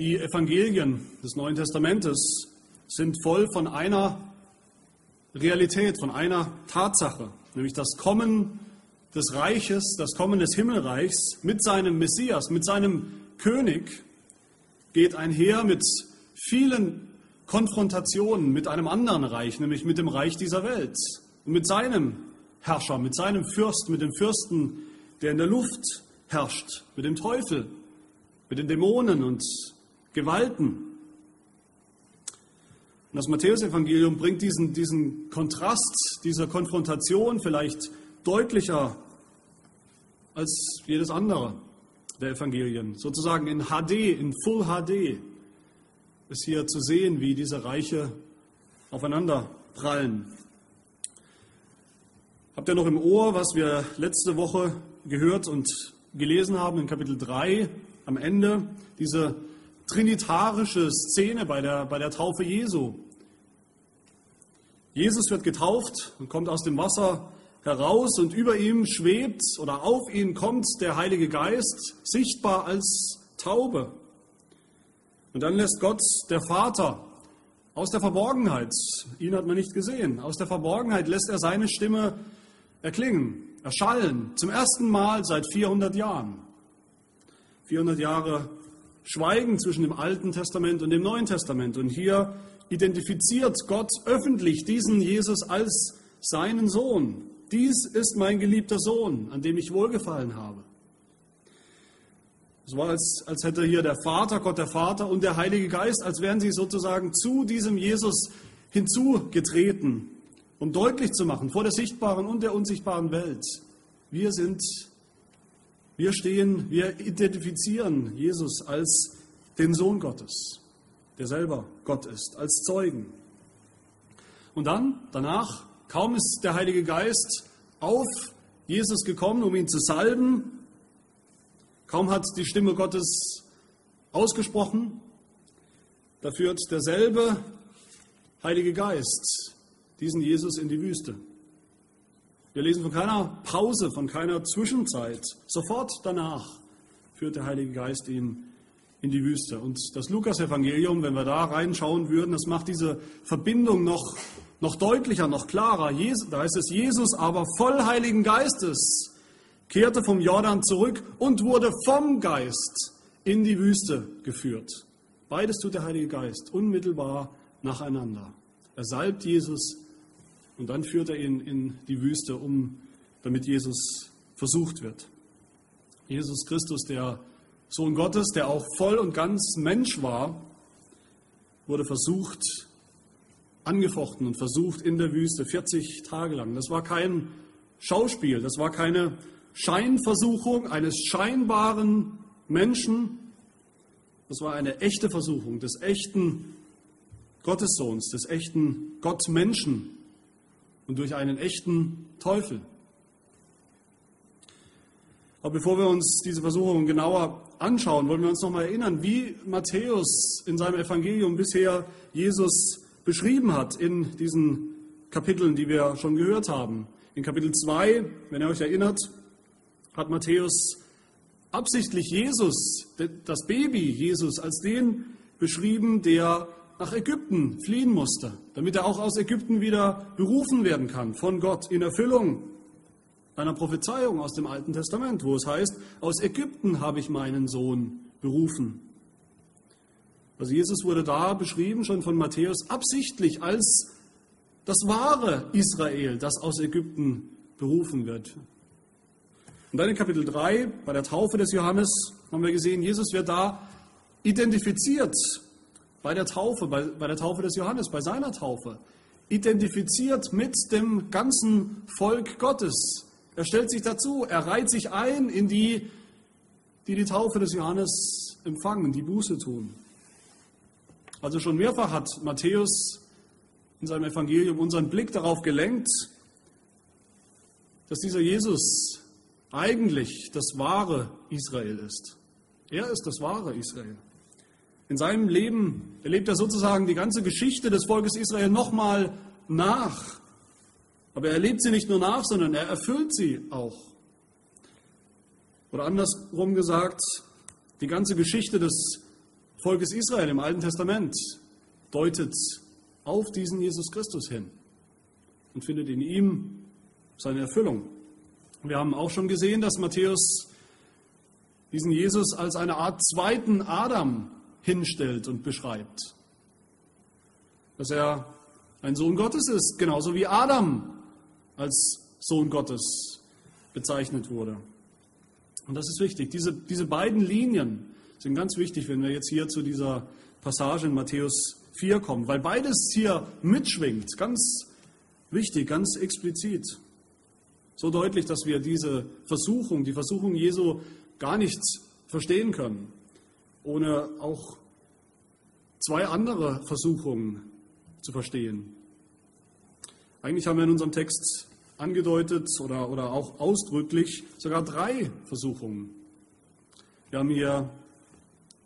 Die Evangelien des Neuen Testamentes sind voll von einer Realität, von einer Tatsache, nämlich das Kommen des Reiches, das Kommen des Himmelreichs mit seinem Messias, mit seinem König, geht einher mit vielen Konfrontationen mit einem anderen Reich, nämlich mit dem Reich dieser Welt und mit seinem Herrscher, mit seinem Fürst, mit dem Fürsten, der in der Luft herrscht, mit dem Teufel, mit den Dämonen und Gewalten. Und das Matthäusevangelium bringt diesen, diesen Kontrast dieser Konfrontation vielleicht deutlicher als jedes andere der Evangelien. Sozusagen in HD, in Full HD ist hier zu sehen, wie diese Reiche aufeinander prallen. Habt ihr noch im Ohr, was wir letzte Woche gehört und gelesen haben in Kapitel 3 am Ende? Diese trinitarische Szene bei der, bei der Taufe Jesu. Jesus wird getauft und kommt aus dem Wasser heraus und über ihm schwebt oder auf ihn kommt der Heilige Geist, sichtbar als Taube. Und dann lässt Gott, der Vater, aus der Verborgenheit, ihn hat man nicht gesehen, aus der Verborgenheit lässt er seine Stimme erklingen, erschallen, zum ersten Mal seit 400 Jahren. 400 Jahre Schweigen zwischen dem Alten Testament und dem Neuen Testament. Und hier identifiziert Gott öffentlich diesen Jesus als seinen Sohn. Dies ist mein geliebter Sohn, an dem ich wohlgefallen habe. Es war, als, als hätte hier der Vater, Gott der Vater und der Heilige Geist, als wären sie sozusagen zu diesem Jesus hinzugetreten, um deutlich zu machen vor der sichtbaren und der unsichtbaren Welt. Wir sind, wir stehen, wir identifizieren Jesus als den Sohn Gottes, der selber Gott ist, als Zeugen. Und dann, danach, Kaum ist der Heilige Geist auf Jesus gekommen, um ihn zu salben, kaum hat die Stimme Gottes ausgesprochen, da führt derselbe Heilige Geist diesen Jesus in die Wüste. Wir lesen von keiner Pause, von keiner Zwischenzeit. Sofort danach führt der Heilige Geist ihn in die Wüste. Und das Lukas-Evangelium, wenn wir da reinschauen würden, das macht diese Verbindung noch noch deutlicher, noch klarer. Da heißt es, Jesus aber voll Heiligen Geistes kehrte vom Jordan zurück und wurde vom Geist in die Wüste geführt. Beides tut der Heilige Geist unmittelbar nacheinander. Er salbt Jesus und dann führt er ihn in die Wüste, um, damit Jesus versucht wird. Jesus Christus, der Sohn Gottes, der auch voll und ganz Mensch war, wurde versucht angefochten und versucht in der Wüste 40 Tage lang. Das war kein Schauspiel, das war keine Scheinversuchung eines scheinbaren Menschen, das war eine echte Versuchung des echten Gottessohns, des echten Gottmenschen und durch einen echten Teufel. Aber bevor wir uns diese Versuchung genauer anschauen, wollen wir uns nochmal erinnern, wie Matthäus in seinem Evangelium bisher Jesus beschrieben hat in diesen Kapiteln, die wir schon gehört haben. In Kapitel 2, wenn ihr euch erinnert, hat Matthäus absichtlich Jesus, das Baby Jesus, als den beschrieben, der nach Ägypten fliehen musste, damit er auch aus Ägypten wieder berufen werden kann von Gott in Erfüllung einer Prophezeiung aus dem Alten Testament, wo es heißt, aus Ägypten habe ich meinen Sohn berufen. Also Jesus wurde da beschrieben schon von Matthäus absichtlich als das wahre Israel, das aus Ägypten berufen wird. Und dann in Kapitel 3, bei der Taufe des Johannes, haben wir gesehen, Jesus wird da identifiziert bei der Taufe, bei, bei der Taufe des Johannes, bei seiner Taufe, identifiziert mit dem ganzen Volk Gottes. Er stellt sich dazu, er reiht sich ein in die, die die Taufe des Johannes empfangen, die Buße tun. Also schon mehrfach hat Matthäus in seinem Evangelium unseren Blick darauf gelenkt, dass dieser Jesus eigentlich das wahre Israel ist. Er ist das wahre Israel. In seinem Leben erlebt er sozusagen die ganze Geschichte des Volkes Israel nochmal nach. Aber er erlebt sie nicht nur nach, sondern er erfüllt sie auch. Oder andersrum gesagt, die ganze Geschichte des Volkes Israel im Alten Testament deutet auf diesen Jesus Christus hin und findet in ihm seine Erfüllung. Wir haben auch schon gesehen, dass Matthäus diesen Jesus als eine Art zweiten Adam hinstellt und beschreibt. Dass er ein Sohn Gottes ist, genauso wie Adam als Sohn Gottes bezeichnet wurde. Und das ist wichtig. Diese, diese beiden Linien sind ganz wichtig, wenn wir jetzt hier zu dieser Passage in Matthäus 4 kommen, weil beides hier mitschwingt, ganz wichtig, ganz explizit. So deutlich, dass wir diese Versuchung, die Versuchung Jesu gar nicht verstehen können, ohne auch zwei andere Versuchungen zu verstehen. Eigentlich haben wir in unserem Text angedeutet oder, oder auch ausdrücklich sogar drei Versuchungen. Wir haben hier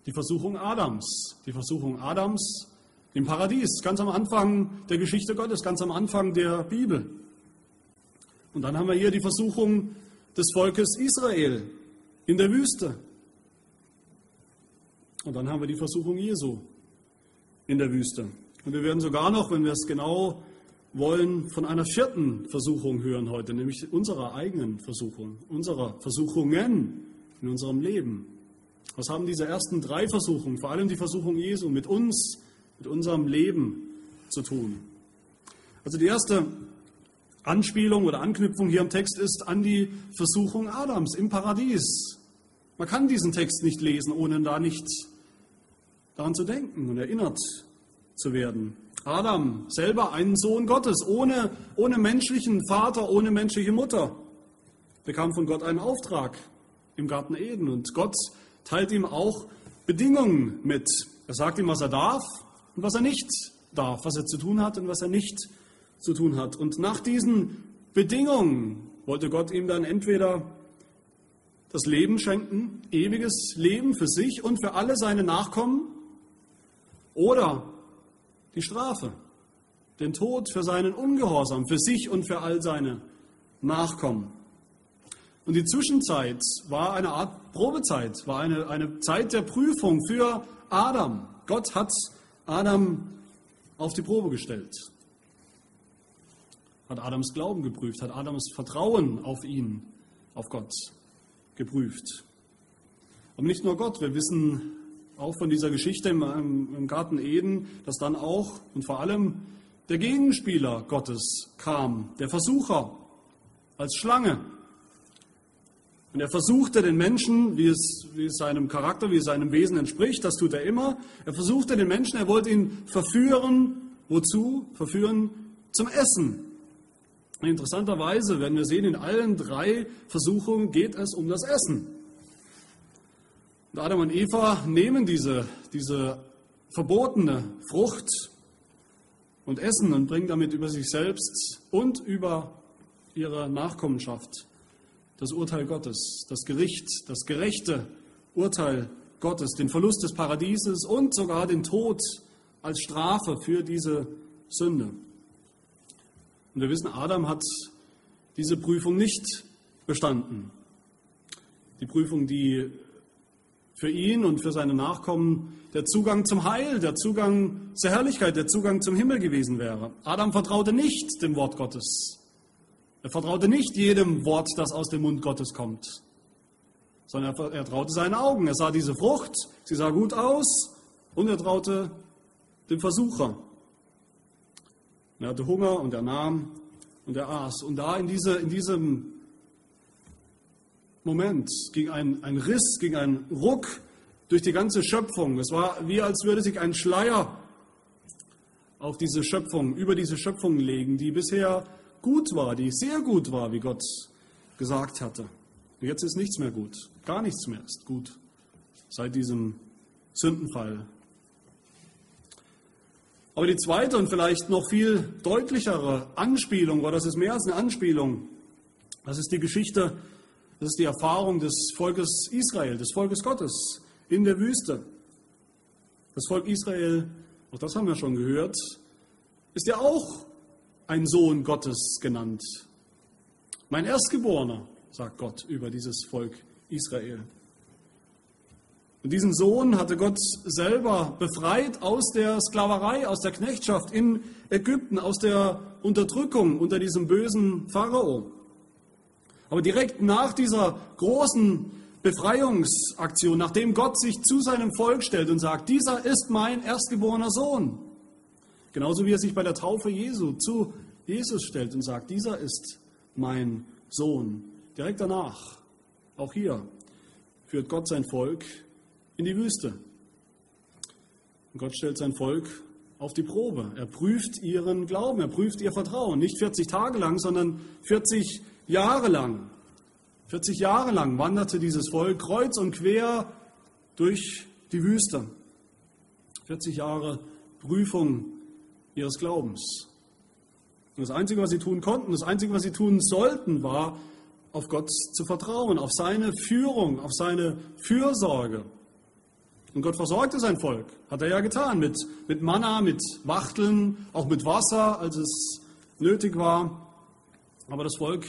die Versuchung Adams, die Versuchung Adams im Paradies, ganz am Anfang der Geschichte Gottes, ganz am Anfang der Bibel. Und dann haben wir hier die Versuchung des Volkes Israel in der Wüste. Und dann haben wir die Versuchung Jesu in der Wüste. Und wir werden sogar noch, wenn wir es genau wollen, von einer vierten Versuchung hören heute, nämlich unserer eigenen Versuchung, unserer Versuchungen in unserem Leben. Was haben diese ersten drei Versuchungen, vor allem die Versuchung Jesu, mit uns, mit unserem Leben zu tun? Also die erste Anspielung oder Anknüpfung hier im Text ist an die Versuchung Adams im Paradies. Man kann diesen Text nicht lesen, ohne da nicht daran zu denken und erinnert zu werden. Adam, selber ein Sohn Gottes, ohne, ohne menschlichen Vater, ohne menschliche Mutter, bekam von Gott einen Auftrag im Garten Eden. Und Gott teilt ihm auch Bedingungen mit. Er sagt ihm, was er darf und was er nicht darf, was er zu tun hat und was er nicht zu tun hat. Und nach diesen Bedingungen wollte Gott ihm dann entweder das Leben schenken, ewiges Leben für sich und für alle seine Nachkommen, oder die Strafe, den Tod für seinen Ungehorsam, für sich und für all seine Nachkommen. Und die Zwischenzeit war eine Art Probezeit, war eine, eine Zeit der Prüfung für Adam. Gott hat Adam auf die Probe gestellt, hat Adams Glauben geprüft, hat Adams Vertrauen auf ihn, auf Gott geprüft. Aber nicht nur Gott, wir wissen auch von dieser Geschichte im, im Garten Eden, dass dann auch und vor allem der Gegenspieler Gottes kam, der Versucher als Schlange. Und er versuchte den Menschen, wie es, wie es seinem Charakter, wie es seinem Wesen entspricht, das tut er immer. Er versuchte den Menschen, er wollte ihn verführen. Wozu? Verführen zum Essen. Interessanterweise, wenn wir sehen, in allen drei Versuchungen geht es um das Essen. Und Adam und Eva nehmen diese, diese verbotene Frucht und essen und bringen damit über sich selbst und über ihre Nachkommenschaft das Urteil Gottes, das Gericht, das gerechte Urteil Gottes, den Verlust des Paradieses und sogar den Tod als Strafe für diese Sünde. Und wir wissen, Adam hat diese Prüfung nicht bestanden. Die Prüfung, die für ihn und für seine Nachkommen der Zugang zum Heil, der Zugang zur Herrlichkeit, der Zugang zum Himmel gewesen wäre. Adam vertraute nicht dem Wort Gottes. Er vertraute nicht jedem Wort, das aus dem Mund Gottes kommt, sondern er, er traute seinen Augen. Er sah diese Frucht, sie sah gut aus und er traute dem Versucher. Er hatte Hunger und er nahm und er aß. Und da in, diese, in diesem Moment ging ein, ein Riss, ging ein Ruck durch die ganze Schöpfung. Es war wie, als würde sich ein Schleier auf diese Schöpfung, über diese Schöpfung legen, die bisher gut war, die sehr gut war, wie Gott gesagt hatte. Und jetzt ist nichts mehr gut. Gar nichts mehr ist gut seit diesem Sündenfall. Aber die zweite und vielleicht noch viel deutlichere Anspielung, oder das ist mehr als eine Anspielung, das ist die Geschichte das ist die Erfahrung des Volkes Israel, des Volkes Gottes in der Wüste. Das Volk Israel, auch das haben wir schon gehört, ist ja auch ein Sohn Gottes genannt. Mein Erstgeborener, sagt Gott über dieses Volk Israel. Und diesen Sohn hatte Gott selber befreit aus der Sklaverei, aus der Knechtschaft in Ägypten, aus der Unterdrückung unter diesem bösen Pharao. Aber direkt nach dieser großen Befreiungsaktion, nachdem Gott sich zu seinem Volk stellt und sagt, dieser ist mein erstgeborener Sohn, genauso wie er sich bei der Taufe Jesu zu Jesus stellt und sagt, dieser ist mein Sohn. Direkt danach, auch hier, führt Gott sein Volk in die Wüste. Und Gott stellt sein Volk auf die Probe. Er prüft ihren Glauben, er prüft ihr Vertrauen. Nicht 40 Tage lang, sondern 40 Jahre lang. 40 Jahre lang wanderte dieses Volk kreuz und quer durch die Wüste. 40 Jahre Prüfung ihres Glaubens. Und das Einzige, was sie tun konnten, das Einzige, was sie tun sollten, war, auf Gott zu vertrauen, auf seine Führung, auf seine Fürsorge. Und Gott versorgte sein Volk, hat er ja getan, mit, mit Manna, mit Wachteln, auch mit Wasser, als es nötig war. Aber das Volk,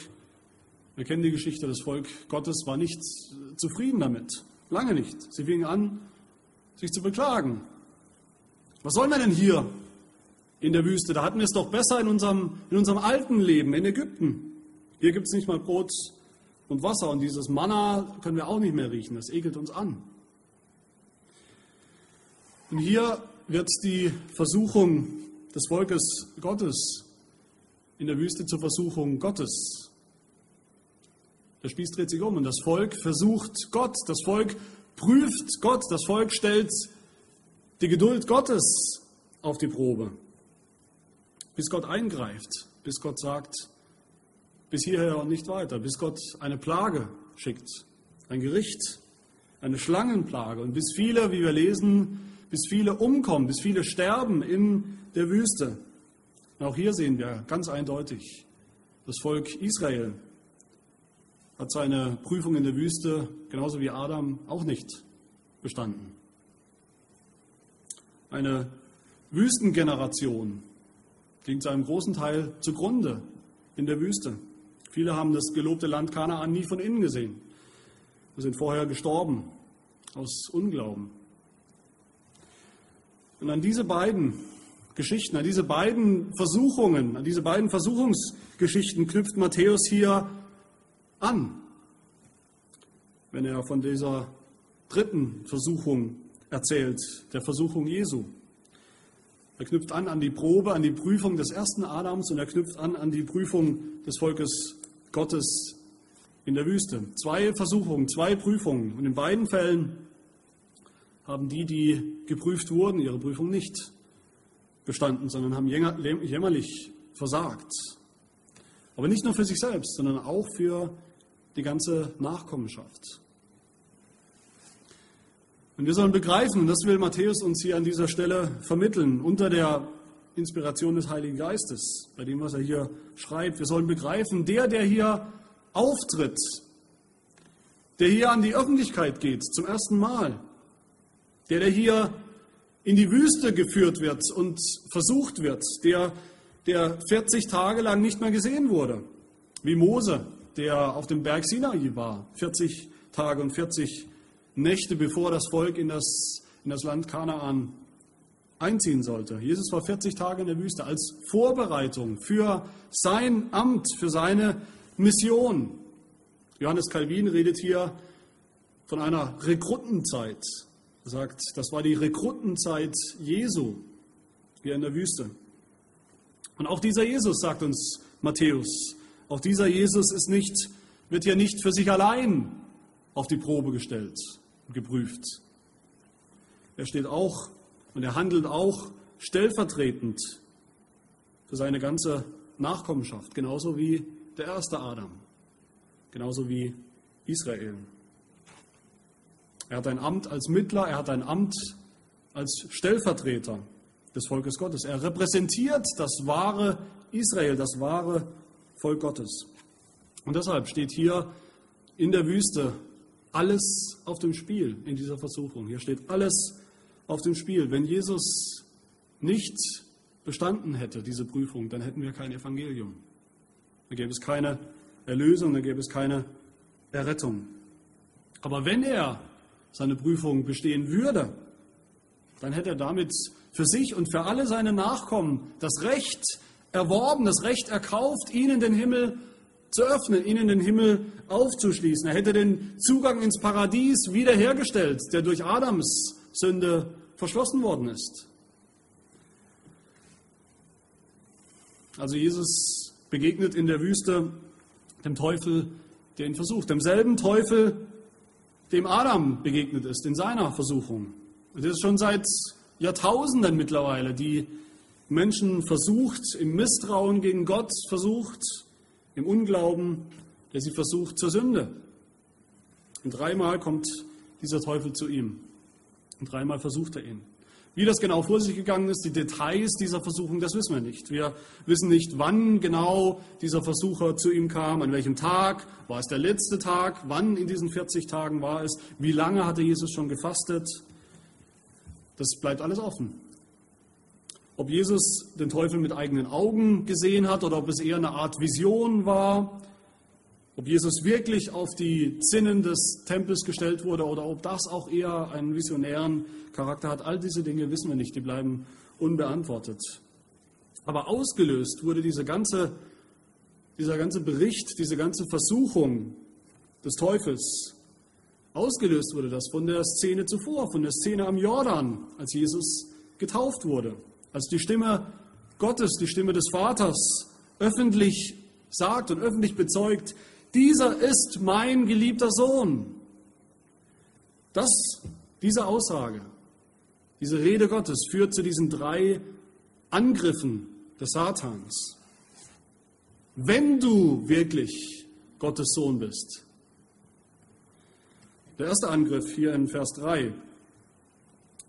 wir kennen die Geschichte, das Volk Gottes war nicht zufrieden damit. Lange nicht. Sie fingen an, sich zu beklagen. Was sollen wir denn hier in der Wüste? Da hatten wir es doch besser in unserem, in unserem alten Leben in Ägypten. Hier gibt es nicht mal Brot und Wasser und dieses Manna können wir auch nicht mehr riechen. Das ekelt uns an. Und hier wird die Versuchung des Volkes Gottes in der Wüste zur Versuchung Gottes. Der Spieß dreht sich um und das Volk versucht Gott, das Volk prüft Gott, das Volk stellt die Geduld Gottes auf die Probe, bis Gott eingreift, bis Gott sagt, bis hierher und nicht weiter, bis Gott eine Plage schickt, ein Gericht, eine Schlangenplage. Und bis viele, wie wir lesen, bis viele umkommen, bis viele sterben in der Wüste. Und auch hier sehen wir ganz eindeutig, das Volk Israel hat seine Prüfung in der Wüste genauso wie Adam auch nicht bestanden. Eine Wüstengeneration ging zu einem großen Teil zugrunde in der Wüste. Viele haben das gelobte Land Kanaan nie von innen gesehen. Wir sind vorher gestorben aus Unglauben. Und an diese beiden Geschichten, an diese beiden Versuchungen, an diese beiden Versuchungsgeschichten knüpft Matthäus hier an, wenn er von dieser dritten Versuchung erzählt, der Versuchung Jesu. Er knüpft an an die Probe, an die Prüfung des ersten Adams und er knüpft an an die Prüfung des Volkes Gottes in der Wüste. Zwei Versuchungen, zwei Prüfungen. Und in beiden Fällen haben die, die geprüft wurden, ihre Prüfung nicht bestanden, sondern haben jämmerlich versagt. Aber nicht nur für sich selbst, sondern auch für die ganze Nachkommenschaft. Und wir sollen begreifen, und das will Matthäus uns hier an dieser Stelle vermitteln, unter der Inspiration des Heiligen Geistes, bei dem, was er hier schreibt. Wir sollen begreifen, der, der hier auftritt, der hier an die Öffentlichkeit geht, zum ersten Mal, der, der hier in die Wüste geführt wird und versucht wird, der, der 40 Tage lang nicht mehr gesehen wurde, wie Mose, der auf dem Berg Sinai war, 40 Tage und 40 Nächte, bevor das Volk in das, in das Land Kanaan einziehen sollte. Jesus war 40 Tage in der Wüste als Vorbereitung für sein Amt, für seine Mission. Johannes Calvin redet hier von einer Rekrutenzeit. Er sagt, das war die Rekrutenzeit Jesu hier in der Wüste. Und auch dieser Jesus, sagt uns Matthäus, auch dieser Jesus ist nicht, wird hier nicht für sich allein auf die Probe gestellt und geprüft. Er steht auch und er handelt auch stellvertretend für seine ganze Nachkommenschaft, genauso wie der erste Adam, genauso wie Israel. Er hat ein Amt als Mittler, er hat ein Amt als Stellvertreter des Volkes Gottes. Er repräsentiert das wahre Israel, das wahre Volk Gottes. Und deshalb steht hier in der Wüste alles auf dem Spiel in dieser Versuchung. Hier steht alles auf dem Spiel. Wenn Jesus nicht bestanden hätte, diese Prüfung, dann hätten wir kein Evangelium. Dann gäbe es keine Erlösung, dann gäbe es keine Errettung. Aber wenn er seine Prüfung bestehen würde, dann hätte er damit für sich und für alle seine Nachkommen das Recht erworben, das Recht erkauft, ihnen den Himmel zu öffnen, ihnen den Himmel aufzuschließen. Er hätte den Zugang ins Paradies wiederhergestellt, der durch Adams Sünde verschlossen worden ist. Also Jesus begegnet in der Wüste dem Teufel, der ihn versucht, demselben Teufel, dem Adam begegnet ist in seiner Versuchung. Und das ist schon seit Jahrtausenden mittlerweile, die Menschen versucht, im Misstrauen gegen Gott versucht, im Unglauben, der sie versucht zur Sünde. Und dreimal kommt dieser Teufel zu ihm. Und dreimal versucht er ihn. Wie das genau vor sich gegangen ist, die Details dieser Versuchung, das wissen wir nicht. Wir wissen nicht, wann genau dieser Versucher zu ihm kam, an welchem Tag, war es der letzte Tag, wann in diesen 40 Tagen war es, wie lange hatte Jesus schon gefastet. Das bleibt alles offen. Ob Jesus den Teufel mit eigenen Augen gesehen hat oder ob es eher eine Art Vision war, ob Jesus wirklich auf die Zinnen des Tempels gestellt wurde oder ob das auch eher einen visionären Charakter hat, all diese Dinge wissen wir nicht, die bleiben unbeantwortet. Aber ausgelöst wurde diese ganze, dieser ganze Bericht, diese ganze Versuchung des Teufels, ausgelöst wurde das von der Szene zuvor, von der Szene am Jordan, als Jesus getauft wurde, als die Stimme Gottes, die Stimme des Vaters öffentlich sagt und öffentlich bezeugt, dieser ist mein geliebter Sohn. Das, diese Aussage, diese Rede Gottes führt zu diesen drei Angriffen des Satans. Wenn du wirklich Gottes Sohn bist. Der erste Angriff hier in Vers 3.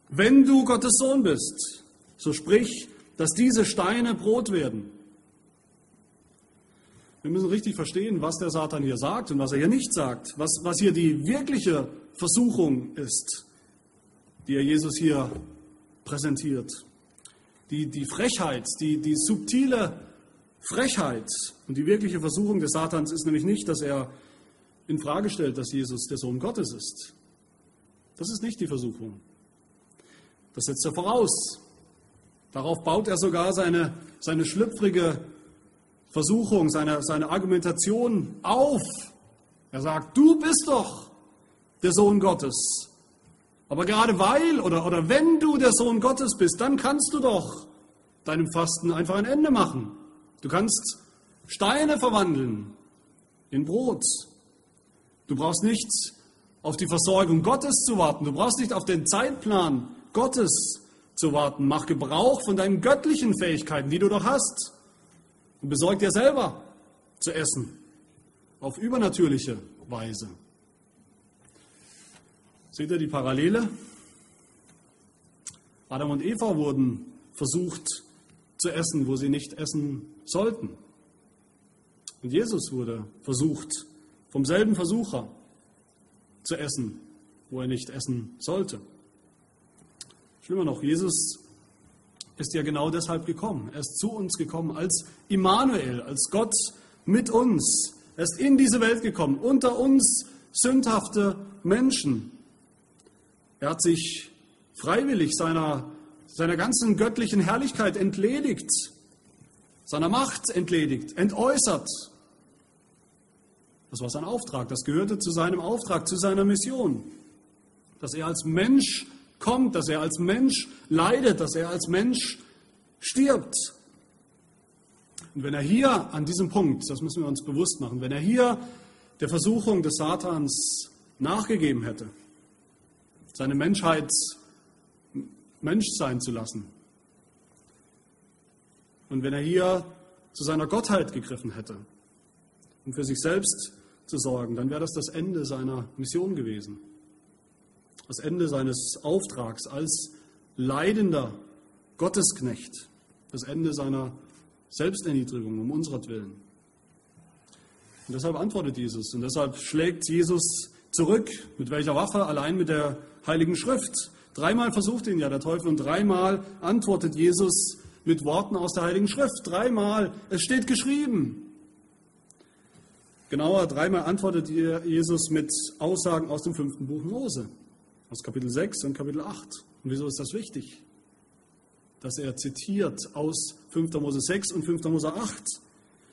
Wenn du Gottes Sohn bist, so sprich, dass diese Steine Brot werden. Wir müssen richtig verstehen, was der Satan hier sagt und was er hier nicht sagt, was, was hier die wirkliche Versuchung ist, die er Jesus hier präsentiert. Die, die Frechheit, die, die subtile Frechheit und die wirkliche Versuchung des Satans ist nämlich nicht, dass er in Frage stellt, dass Jesus der Sohn Gottes ist. Das ist nicht die Versuchung. Das setzt er voraus. Darauf baut er sogar seine, seine schlüpfrige Versuchung, seine, seine Argumentation auf. Er sagt, du bist doch der Sohn Gottes. Aber gerade weil oder, oder wenn du der Sohn Gottes bist, dann kannst du doch deinem Fasten einfach ein Ende machen. Du kannst Steine verwandeln in Brot. Du brauchst nicht auf die Versorgung Gottes zu warten. Du brauchst nicht auf den Zeitplan Gottes zu warten. Mach Gebrauch von deinen göttlichen Fähigkeiten, die du doch hast und besorgt dir selber zu essen auf übernatürliche Weise. Seht ihr die Parallele? Adam und Eva wurden versucht zu essen, wo sie nicht essen sollten. Und Jesus wurde versucht, vom selben Versucher zu essen, wo er nicht essen sollte. Schlimmer noch, Jesus ist ja genau deshalb gekommen. Er ist zu uns gekommen als Immanuel, als Gott mit uns. Er ist in diese Welt gekommen, unter uns sündhafte Menschen. Er hat sich freiwillig seiner, seiner ganzen göttlichen Herrlichkeit entledigt, seiner Macht entledigt, entäußert. Das war sein Auftrag, das gehörte zu seinem Auftrag, zu seiner Mission, dass er als Mensch kommt, dass er als Mensch leidet, dass er als Mensch stirbt. Und wenn er hier an diesem Punkt, das müssen wir uns bewusst machen, wenn er hier der Versuchung des Satans nachgegeben hätte, seine Menschheit Mensch sein zu lassen, und wenn er hier zu seiner Gottheit gegriffen hätte, um für sich selbst zu sorgen, dann wäre das das Ende seiner Mission gewesen das Ende seines Auftrags als leidender Gottesknecht, das Ende seiner Selbsterniedrigung um unserer Willen. Und deshalb antwortet Jesus und deshalb schlägt Jesus zurück. Mit welcher Waffe? Allein mit der Heiligen Schrift. Dreimal versucht ihn ja der Teufel und dreimal antwortet Jesus mit Worten aus der Heiligen Schrift. Dreimal, es steht geschrieben. Genauer, dreimal antwortet Jesus mit Aussagen aus dem fünften Buch Mose. Aus Kapitel 6 und Kapitel 8. Und wieso ist das wichtig? Dass er zitiert aus 5. Mose 6 und 5. Mose 8.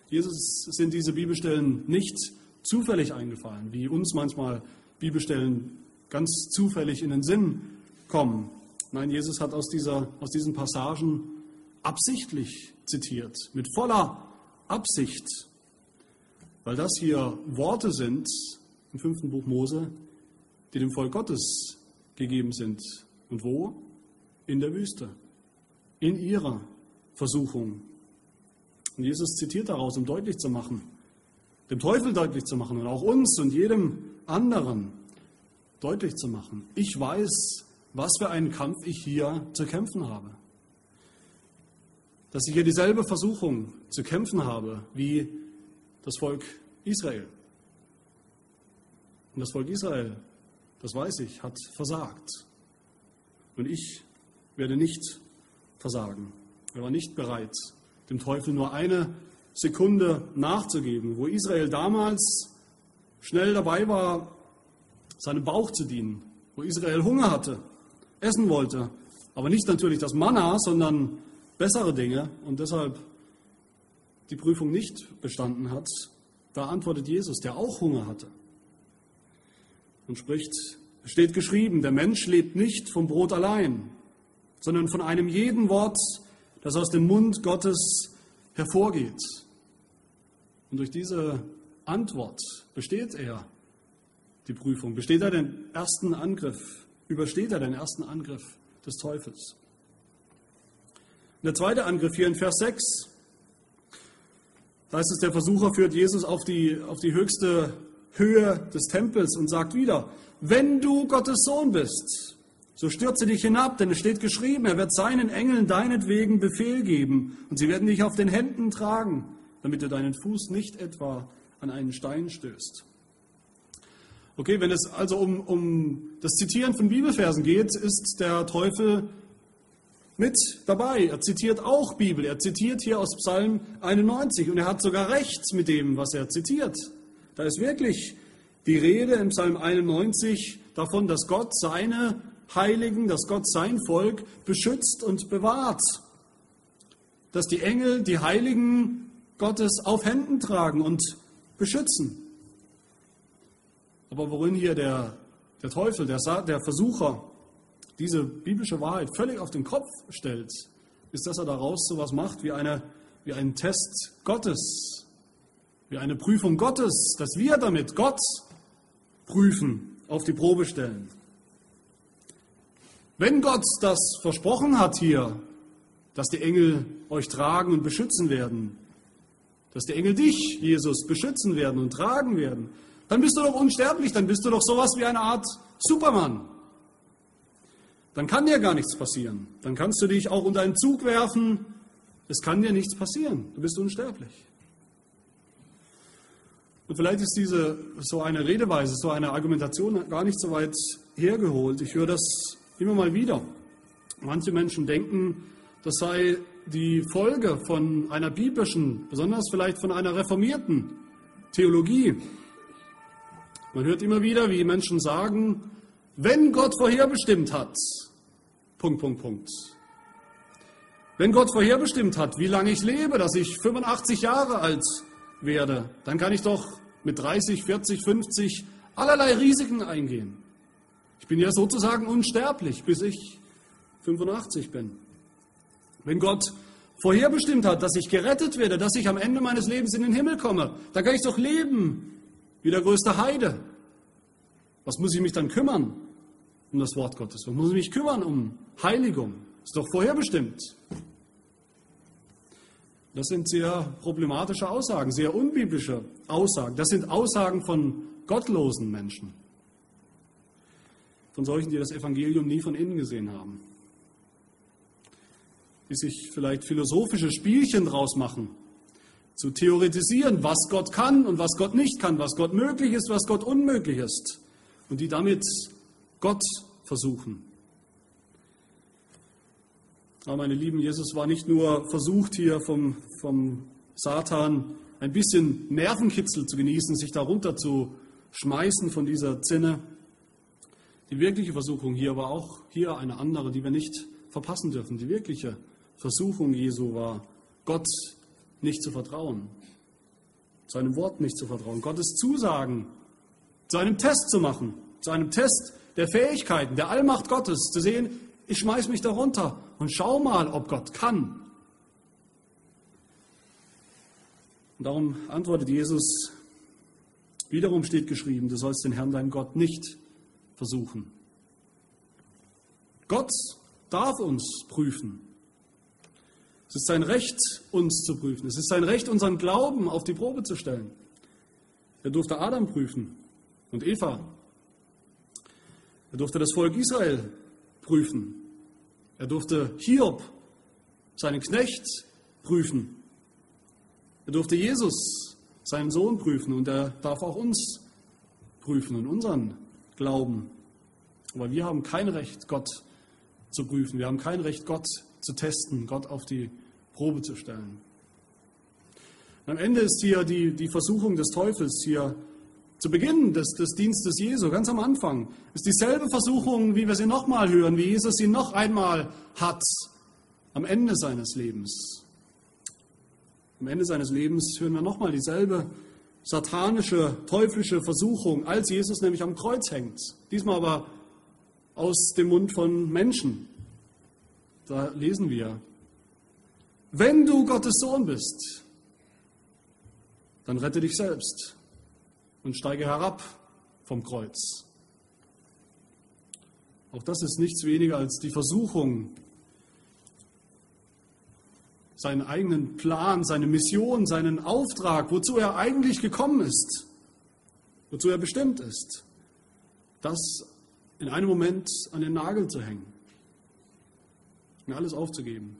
Jesus sind diese Bibelstellen nicht zufällig eingefallen, wie uns manchmal Bibelstellen ganz zufällig in den Sinn kommen. Nein, Jesus hat aus, dieser, aus diesen Passagen absichtlich zitiert, mit voller Absicht, weil das hier Worte sind im fünften Buch Mose, die dem Volk Gottes gegeben sind. Und wo? In der Wüste, in ihrer Versuchung. Und Jesus zitiert daraus, um deutlich zu machen, dem Teufel deutlich zu machen und auch uns und jedem anderen deutlich zu machen. Ich weiß, was für einen Kampf ich hier zu kämpfen habe. Dass ich hier dieselbe Versuchung zu kämpfen habe wie das Volk Israel. Und das Volk Israel, das weiß ich, hat versagt. Und ich werde nicht versagen. Er war nicht bereit, dem Teufel nur eine Sekunde nachzugeben, wo Israel damals schnell dabei war, seinem Bauch zu dienen, wo Israel Hunger hatte, essen wollte, aber nicht natürlich das Manna, sondern bessere Dinge und deshalb die Prüfung nicht bestanden hat, da antwortet Jesus, der auch Hunger hatte und spricht, es steht geschrieben, der Mensch lebt nicht vom Brot allein, sondern von einem jeden Wort, das aus dem Mund Gottes hervorgeht. Und durch diese Antwort besteht er die Prüfung, besteht er den ersten Angriff, übersteht er den ersten Angriff des Teufels. Und der zweite Angriff hier in Vers 6, da ist es, der Versucher führt Jesus auf die, auf die höchste Höhe des Tempels und sagt wieder, wenn du Gottes Sohn bist, so stürze dich hinab, denn es steht geschrieben, er wird seinen Engeln deinetwegen Befehl geben und sie werden dich auf den Händen tragen, damit du deinen Fuß nicht etwa an einen Stein stößt. Okay, wenn es also um, um das Zitieren von Bibelversen geht, ist der Teufel mit dabei. Er zitiert auch Bibel. Er zitiert hier aus Psalm 91 und er hat sogar recht mit dem, was er zitiert. Da ist wirklich die Rede im Psalm 91 davon, dass Gott seine Heiligen, dass Gott sein Volk beschützt und bewahrt. Dass die Engel die Heiligen Gottes auf Händen tragen und beschützen. Aber worin hier der, der Teufel, der, der Versucher, diese biblische Wahrheit völlig auf den Kopf stellt, ist, dass er daraus so etwas macht wie, eine, wie einen Test Gottes, wie eine Prüfung Gottes, dass wir damit Gott prüfen, auf die Probe stellen. Wenn Gott das versprochen hat hier, dass die Engel euch tragen und beschützen werden, dass die Engel dich, Jesus, beschützen werden und tragen werden, dann bist du doch unsterblich, dann bist du doch sowas wie eine Art Superman. Dann kann dir gar nichts passieren. Dann kannst du dich auch unter einen Zug werfen. Es kann dir nichts passieren. Du bist unsterblich. Und vielleicht ist diese so eine Redeweise, so eine Argumentation gar nicht so weit hergeholt. Ich höre das immer mal wieder. Manche Menschen denken, das sei die Folge von einer biblischen, besonders vielleicht von einer reformierten Theologie. Man hört immer wieder, wie Menschen sagen, wenn Gott vorherbestimmt hat, Punkt, Punkt, Punkt. Wenn Gott vorherbestimmt hat, wie lange ich lebe, dass ich 85 Jahre alt werde, dann kann ich doch mit 30, 40, 50 allerlei Risiken eingehen. Ich bin ja sozusagen unsterblich, bis ich 85 bin. Wenn Gott vorherbestimmt hat, dass ich gerettet werde, dass ich am Ende meines Lebens in den Himmel komme, dann kann ich doch leben wie der größte Heide. Was muss ich mich dann kümmern um das Wort Gottes? Was muss ich mich kümmern um Heiligung? Ist doch vorherbestimmt. Das sind sehr problematische Aussagen, sehr unbiblische Aussagen. Das sind Aussagen von gottlosen Menschen. Von solchen, die das Evangelium nie von innen gesehen haben. Die sich vielleicht philosophische Spielchen draus machen zu theoretisieren, was Gott kann und was Gott nicht kann, was Gott möglich ist, was Gott unmöglich ist. Und die damit Gott versuchen. Aber meine Lieben, Jesus war nicht nur versucht, hier vom, vom Satan ein bisschen Nervenkitzel zu genießen, sich darunter zu schmeißen von dieser Zinne. Die wirkliche Versuchung hier war auch hier eine andere, die wir nicht verpassen dürfen. Die wirkliche Versuchung Jesu war, Gott nicht zu vertrauen, seinem Wort nicht zu vertrauen, Gottes Zusagen zu einem Test zu machen, zu einem Test der Fähigkeiten, der Allmacht Gottes, zu sehen, ich schmeiß mich darunter und schau mal, ob Gott kann. Und darum antwortet Jesus, wiederum steht geschrieben, du sollst den Herrn, dein Gott, nicht versuchen. Gott darf uns prüfen. Es ist sein Recht, uns zu prüfen. Es ist sein Recht, unseren Glauben auf die Probe zu stellen. Er durfte Adam prüfen und Eva. Er durfte das Volk Israel prüfen. Er durfte Hiob, seinen Knecht, prüfen. Er durfte Jesus, seinen Sohn, prüfen und er darf auch uns prüfen und unseren Glauben. Aber wir haben kein Recht, Gott zu prüfen. Wir haben kein Recht, Gott zu testen, Gott auf die Probe zu stellen. Und am Ende ist hier die, die Versuchung des Teufels hier zu Beginn des, des Dienstes Jesu, ganz am Anfang, ist dieselbe Versuchung, wie wir sie nochmal hören, wie Jesus sie noch einmal hat am Ende seines Lebens. Am Ende seines Lebens hören wir nochmal dieselbe satanische, teuflische Versuchung, als Jesus nämlich am Kreuz hängt. Diesmal aber aus dem Mund von Menschen. Da lesen wir, wenn du Gottes Sohn bist, dann rette dich selbst und steige herab vom Kreuz. Auch das ist nichts weniger als die Versuchung, seinen eigenen Plan, seine Mission, seinen Auftrag, wozu er eigentlich gekommen ist, wozu er bestimmt ist, das in einem Moment an den Nagel zu hängen und alles aufzugeben.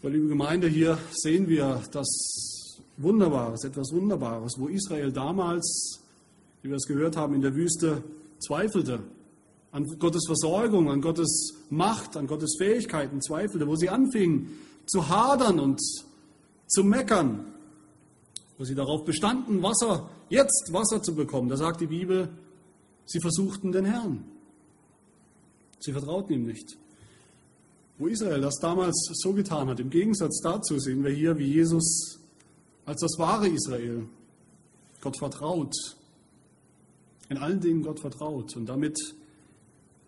Aber liebe Gemeinde, hier sehen wir das Wunderbares, etwas Wunderbares, wo Israel damals, wie wir es gehört haben, in der Wüste zweifelte, an Gottes Versorgung, an Gottes Macht, an Gottes Fähigkeiten zweifelte, wo sie anfingen zu hadern und zu meckern, wo sie darauf bestanden, Wasser, jetzt Wasser zu bekommen. Da sagt die Bibel, sie versuchten den Herrn. Sie vertrauten ihm nicht. Wo Israel das damals so getan hat, im Gegensatz dazu sehen wir hier, wie Jesus als das wahre Israel Gott vertraut, in allen Dingen Gott vertraut und damit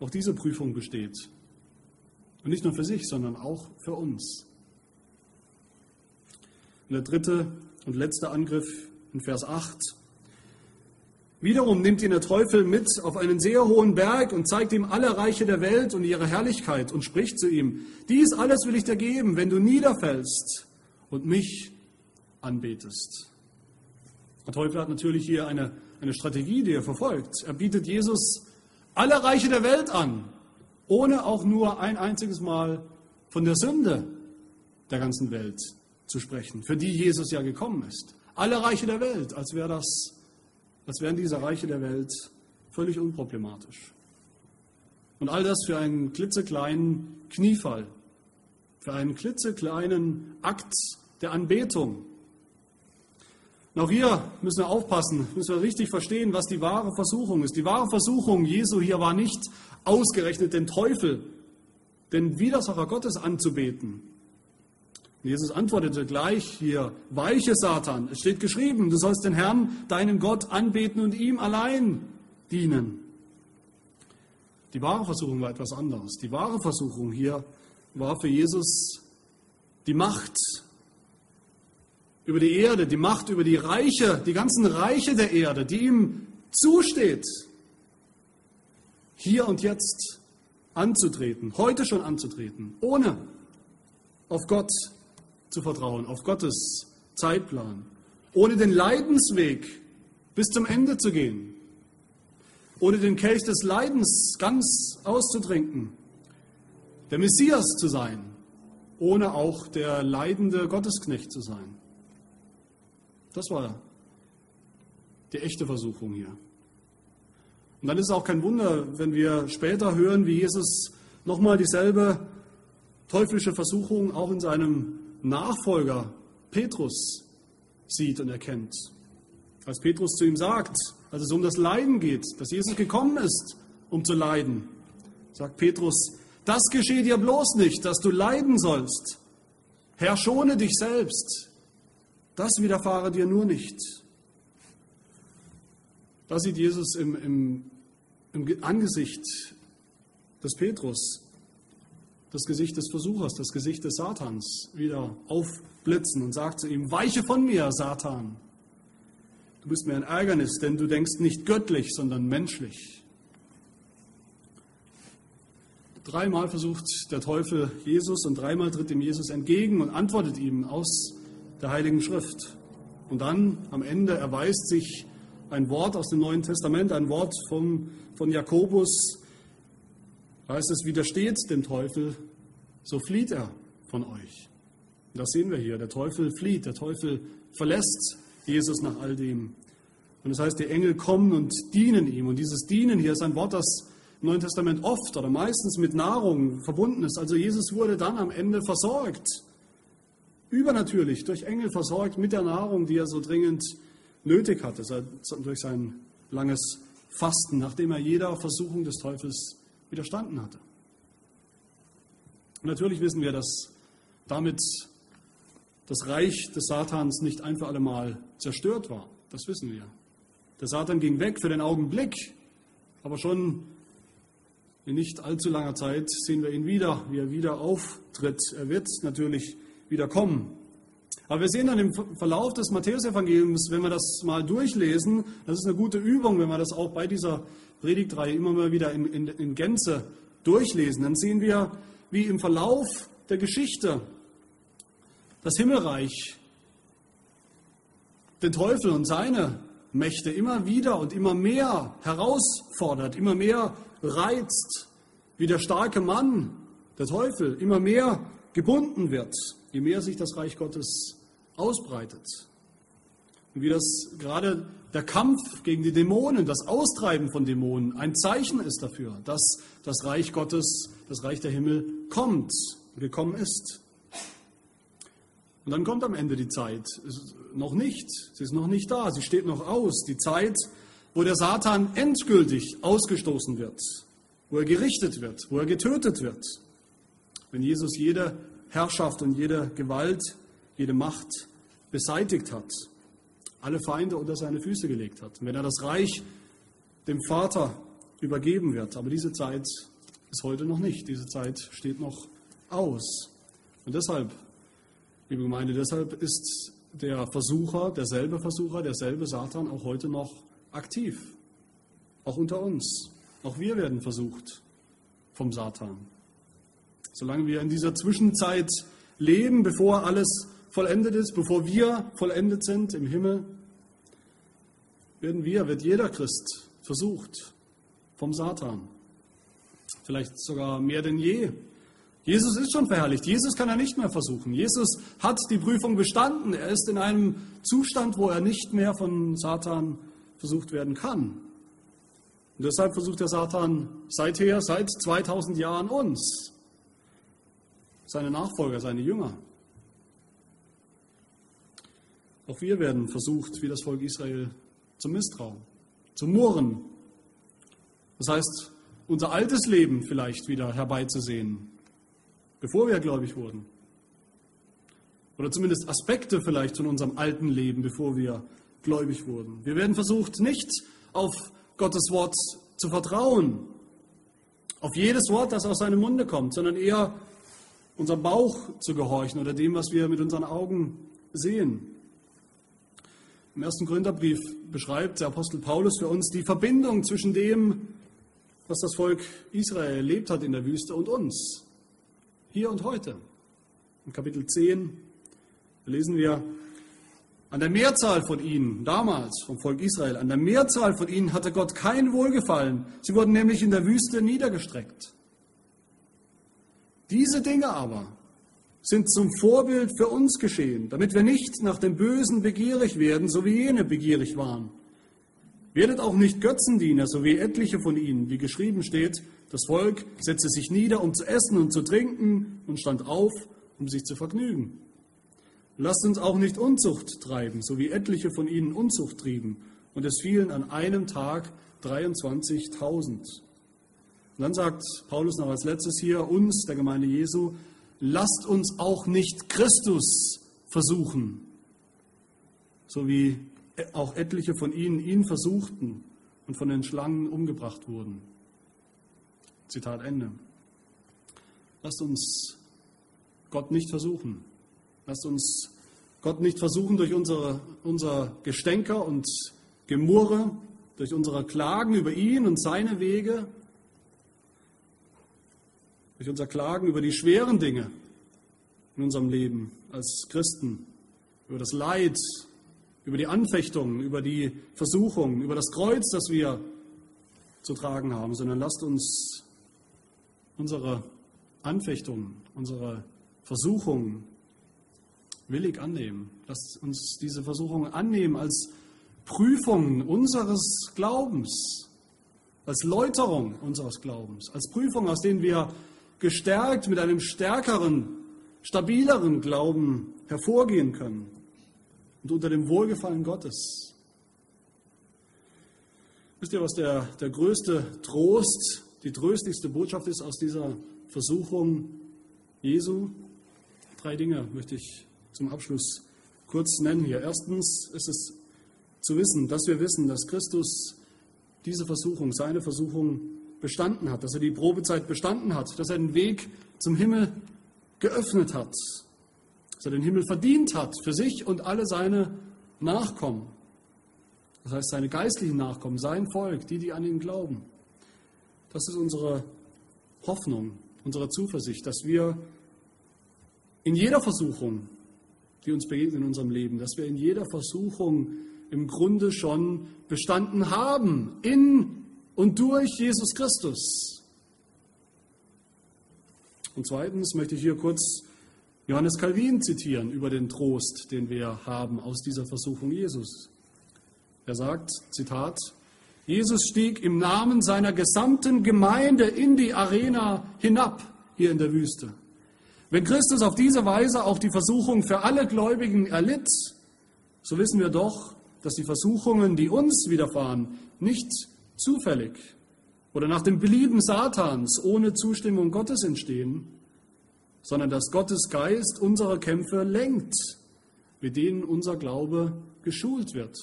auch diese Prüfung besteht. Und nicht nur für sich, sondern auch für uns. Und der dritte und letzte Angriff in Vers 8 Wiederum nimmt ihn der Teufel mit auf einen sehr hohen Berg und zeigt ihm alle Reiche der Welt und ihre Herrlichkeit und spricht zu ihm, dies alles will ich dir geben, wenn du niederfällst und mich anbetest. Der Teufel hat natürlich hier eine, eine Strategie, die er verfolgt. Er bietet Jesus alle Reiche der Welt an, ohne auch nur ein einziges Mal von der Sünde der ganzen Welt zu sprechen, für die Jesus ja gekommen ist. Alle Reiche der Welt, als wäre das als wären diese Reiche der Welt völlig unproblematisch. Und all das für einen klitzekleinen Kniefall, für einen klitzekleinen Akt der Anbetung. Und auch hier müssen wir aufpassen, müssen wir richtig verstehen, was die wahre Versuchung ist. Die wahre Versuchung Jesu hier war nicht ausgerechnet den Teufel, den Widersacher Gottes anzubeten, Jesus antwortete gleich hier, weiche Satan, es steht geschrieben, du sollst den Herrn, deinen Gott, anbeten und ihm allein dienen. Die wahre Versuchung war etwas anderes. Die wahre Versuchung hier war für Jesus die Macht über die Erde, die Macht über die Reiche, die ganzen Reiche der Erde, die ihm zusteht, hier und jetzt anzutreten, heute schon anzutreten, ohne auf Gott zu vertrauen, auf Gottes Zeitplan, ohne den Leidensweg bis zum Ende zu gehen, ohne den Kelch des Leidens ganz auszutrinken, der Messias zu sein, ohne auch der leidende Gottesknecht zu sein. Das war die echte Versuchung hier. Und dann ist es auch kein Wunder, wenn wir später hören, wie Jesus nochmal dieselbe teuflische Versuchung auch in seinem Nachfolger Petrus sieht und erkennt. Als Petrus zu ihm sagt, als es um das Leiden geht, dass Jesus gekommen ist, um zu leiden, sagt Petrus, das geschehe dir bloß nicht, dass du leiden sollst. Herr, schone dich selbst. Das widerfahre dir nur nicht. Da sieht Jesus im, im, im Angesicht des Petrus das Gesicht des Versuchers, das Gesicht des Satans wieder aufblitzen und sagt zu ihm, weiche von mir, Satan. Du bist mir ein Ärgernis, denn du denkst nicht göttlich, sondern menschlich. Dreimal versucht der Teufel Jesus und dreimal tritt ihm Jesus entgegen und antwortet ihm aus der Heiligen Schrift. Und dann am Ende erweist sich ein Wort aus dem Neuen Testament, ein Wort vom, von Jakobus, heißt es, widersteht dem Teufel, so flieht er von euch. Das sehen wir hier. Der Teufel flieht, der Teufel verlässt Jesus nach all dem. Und das heißt, die Engel kommen und dienen ihm. Und dieses Dienen hier ist ein Wort, das im Neuen Testament oft oder meistens mit Nahrung verbunden ist. Also Jesus wurde dann am Ende versorgt. Übernatürlich durch Engel versorgt mit der Nahrung, die er so dringend nötig hatte, durch sein langes Fasten, nachdem er jeder Versuchung des Teufels widerstanden hatte. Natürlich wissen wir, dass damit das Reich des Satans nicht ein für alle Mal zerstört war. Das wissen wir. Der Satan ging weg für den Augenblick, aber schon in nicht allzu langer Zeit sehen wir ihn wieder, wie er wieder auftritt. Er wird natürlich wieder kommen. Aber wir sehen dann im Verlauf des Matthäusevangeliums, wenn wir das mal durchlesen, das ist eine gute Übung, wenn wir das auch bei dieser Predigtreihe immer mal wieder in, in, in Gänze durchlesen, dann sehen wir, wie im Verlauf der Geschichte das Himmelreich den Teufel und seine Mächte immer wieder und immer mehr herausfordert, immer mehr reizt, wie der starke Mann, der Teufel, immer mehr gebunden wird, je mehr sich das Reich Gottes ausbreitet. Und wie das gerade der Kampf gegen die Dämonen, das Austreiben von Dämonen ein Zeichen ist dafür, dass das Reich Gottes, das Reich der Himmel kommt, gekommen ist. Und dann kommt am Ende die Zeit. Noch nicht. Sie ist noch nicht da. Sie steht noch aus. Die Zeit, wo der Satan endgültig ausgestoßen wird, wo er gerichtet wird, wo er getötet wird. Wenn Jesus jede Herrschaft und jede Gewalt, jede Macht beseitigt hat alle Feinde unter seine Füße gelegt hat. Wenn er das Reich dem Vater übergeben wird. Aber diese Zeit ist heute noch nicht. Diese Zeit steht noch aus. Und deshalb, liebe Gemeinde, deshalb ist der Versucher, derselbe Versucher, derselbe Satan auch heute noch aktiv. Auch unter uns. Auch wir werden versucht vom Satan. Solange wir in dieser Zwischenzeit leben, bevor alles vollendet ist, bevor wir vollendet sind im Himmel, werden wir, wird jeder Christ versucht vom Satan. Vielleicht sogar mehr denn je. Jesus ist schon verherrlicht. Jesus kann er nicht mehr versuchen. Jesus hat die Prüfung bestanden. Er ist in einem Zustand, wo er nicht mehr von Satan versucht werden kann. Und deshalb versucht der Satan seither, seit 2000 Jahren uns, seine Nachfolger, seine Jünger. Auch wir werden versucht, wie das Volk Israel zum Misstrauen, zum Murren. Das heißt, unser altes Leben vielleicht wieder herbeizusehen, bevor wir gläubig wurden. Oder zumindest Aspekte vielleicht von unserem alten Leben, bevor wir gläubig wurden. Wir werden versucht, nicht auf Gottes Wort zu vertrauen, auf jedes Wort, das aus seinem Munde kommt, sondern eher unserem Bauch zu gehorchen oder dem, was wir mit unseren Augen sehen. Im ersten Gründerbrief beschreibt der Apostel Paulus für uns die Verbindung zwischen dem, was das Volk Israel erlebt hat in der Wüste und uns, hier und heute. Im Kapitel 10 lesen wir, an der Mehrzahl von ihnen, damals vom Volk Israel, an der Mehrzahl von ihnen hatte Gott kein Wohlgefallen. Sie wurden nämlich in der Wüste niedergestreckt. Diese Dinge aber sind zum Vorbild für uns geschehen, damit wir nicht nach dem Bösen begierig werden, so wie jene begierig waren. Werdet auch nicht Götzendiener, so wie etliche von ihnen, wie geschrieben steht, das Volk setzte sich nieder, um zu essen und zu trinken und stand auf, um sich zu vergnügen. Lasst uns auch nicht Unzucht treiben, so wie etliche von ihnen Unzucht trieben. Und es fielen an einem Tag 23.000. Und dann sagt Paulus noch als letztes hier uns, der Gemeinde Jesu, lasst uns auch nicht Christus versuchen, so wie auch etliche von ihnen ihn versuchten und von den Schlangen umgebracht wurden. Zitat Ende. Lasst uns Gott nicht versuchen. Lasst uns Gott nicht versuchen durch unsere, unser Gestänker und Gemurre, durch unsere Klagen über ihn und seine Wege, durch unser Klagen über die schweren Dinge in unserem Leben als Christen, über das Leid, über die Anfechtungen, über die Versuchungen, über das Kreuz, das wir zu tragen haben, sondern lasst uns unsere Anfechtungen, unsere Versuchungen willig annehmen. Lasst uns diese Versuchungen annehmen als Prüfung unseres Glaubens, als Läuterung unseres Glaubens, als Prüfung, aus denen wir gestärkt mit einem stärkeren, stabileren Glauben hervorgehen können und unter dem Wohlgefallen Gottes. Wisst ihr, was der, der größte Trost, die tröstlichste Botschaft ist aus dieser Versuchung Jesu? Drei Dinge möchte ich zum Abschluss kurz nennen hier. Erstens ist es zu wissen, dass wir wissen, dass Christus diese Versuchung, seine Versuchung bestanden hat, dass er die Probezeit bestanden hat, dass er den Weg zum Himmel geöffnet hat, dass er den Himmel verdient hat für sich und alle seine Nachkommen. Das heißt, seine geistlichen Nachkommen, sein Volk, die, die an ihn glauben. Das ist unsere Hoffnung, unsere Zuversicht, dass wir in jeder Versuchung, die uns begegnet in unserem Leben, dass wir in jeder Versuchung im Grunde schon bestanden haben, in und durch Jesus Christus. Und zweitens möchte ich hier kurz Johannes Calvin zitieren über den Trost, den wir haben aus dieser Versuchung Jesus. Er sagt, Zitat, Jesus stieg im Namen seiner gesamten Gemeinde in die Arena hinab, hier in der Wüste. Wenn Christus auf diese Weise auch die Versuchung für alle Gläubigen erlitt, so wissen wir doch, dass die Versuchungen, die uns widerfahren, nicht zufällig oder nach dem Belieben Satans ohne Zustimmung Gottes entstehen, sondern dass Gottes Geist unsere Kämpfe lenkt, mit denen unser Glaube geschult wird.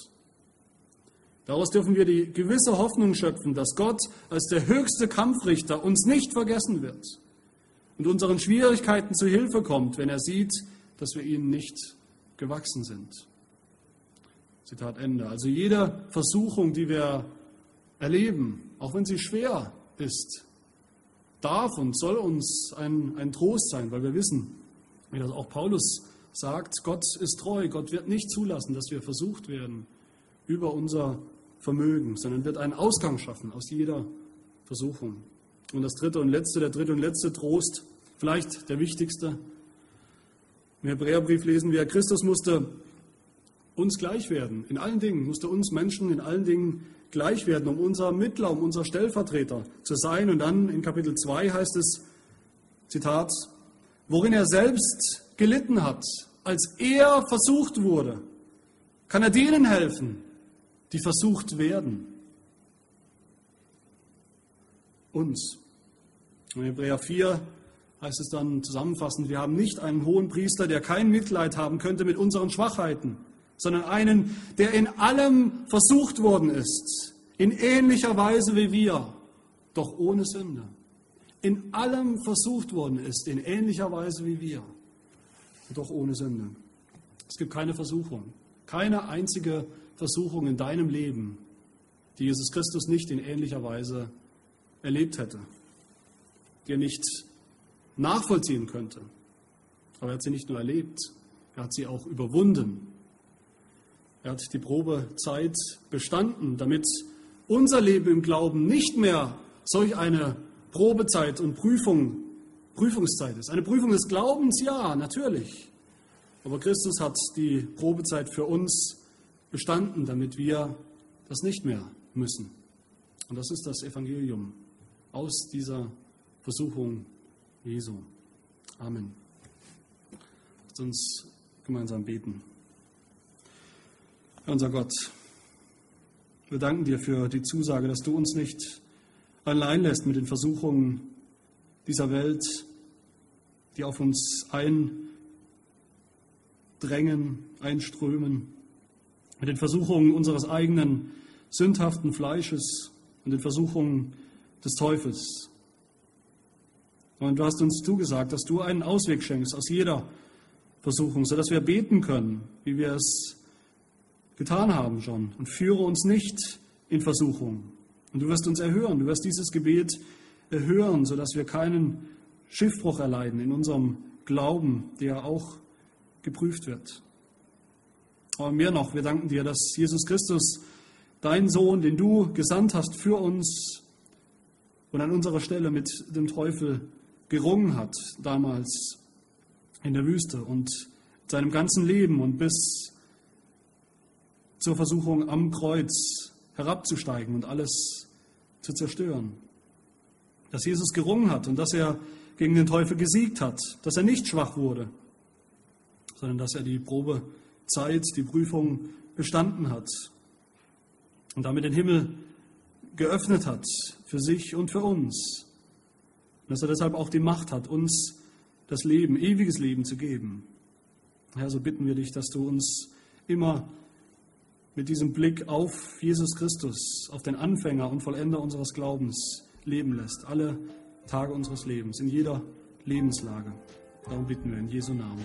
Daraus dürfen wir die gewisse Hoffnung schöpfen, dass Gott als der höchste Kampfrichter uns nicht vergessen wird und unseren Schwierigkeiten zu Hilfe kommt, wenn er sieht, dass wir ihnen nicht gewachsen sind. Zitat Ende. Also jede Versuchung, die wir erleben, auch wenn sie schwer ist, darf und soll uns ein, ein Trost sein, weil wir wissen, wie das auch Paulus sagt, Gott ist treu, Gott wird nicht zulassen, dass wir versucht werden über unser Vermögen, sondern wird einen Ausgang schaffen aus jeder Versuchung. Und das dritte und letzte, der dritte und letzte Trost, vielleicht der wichtigste. Im Hebräerbrief lesen wir, Christus musste uns gleich werden, in allen Dingen, musste uns Menschen in allen Dingen gleich werden, um unser Mittler, um unser Stellvertreter zu sein. Und dann in Kapitel 2 heißt es, Zitat, worin er selbst gelitten hat, als er versucht wurde, kann er denen helfen, die versucht werden. Uns. In Hebräer 4 heißt es dann zusammenfassend, wir haben nicht einen hohen Priester, der kein Mitleid haben könnte mit unseren Schwachheiten, sondern einen, der in allem versucht worden ist, in ähnlicher Weise wie wir, doch ohne Sünde. In allem versucht worden ist, in ähnlicher Weise wie wir, doch ohne Sünde. Es gibt keine Versuchung, keine einzige Versuchung in deinem Leben, die Jesus Christus nicht in ähnlicher Weise erlebt hätte, die er nicht nachvollziehen könnte. Aber er hat sie nicht nur erlebt, er hat sie auch überwunden er hat die Probezeit bestanden, damit unser Leben im Glauben nicht mehr solch eine Probezeit und Prüfung, Prüfungszeit ist. Eine Prüfung des Glaubens, ja, natürlich. Aber Christus hat die Probezeit für uns bestanden, damit wir das nicht mehr müssen. Und das ist das Evangelium aus dieser Versuchung Jesu. Amen. Lasst uns gemeinsam beten. Unser Gott, wir danken dir für die Zusage, dass du uns nicht allein lässt mit den Versuchungen dieser Welt, die auf uns eindrängen, einströmen, mit den Versuchungen unseres eigenen sündhaften Fleisches und den Versuchungen des Teufels. Und du hast uns zugesagt, dass du einen Ausweg schenkst aus jeder Versuchung, sodass wir beten können, wie wir es getan haben schon. Und führe uns nicht in Versuchung. Und du wirst uns erhören, du wirst dieses Gebet erhören, sodass wir keinen Schiffbruch erleiden in unserem Glauben, der auch geprüft wird. Aber mehr noch, wir danken dir, dass Jesus Christus, dein Sohn, den du gesandt hast für uns und an unserer Stelle mit dem Teufel gerungen hat, damals in der Wüste und seinem ganzen Leben und bis zur Versuchung am Kreuz herabzusteigen und alles zu zerstören. Dass Jesus gerungen hat und dass er gegen den Teufel gesiegt hat, dass er nicht schwach wurde, sondern dass er die Probezeit, die Prüfung bestanden hat und damit den Himmel geöffnet hat für sich und für uns. Und dass er deshalb auch die Macht hat, uns das Leben, ewiges Leben zu geben. Herr, so bitten wir dich, dass du uns immer mit diesem Blick auf Jesus Christus, auf den Anfänger und Vollender unseres Glaubens leben lässt, alle Tage unseres Lebens, in jeder Lebenslage. Darum bitten wir in Jesu Namen.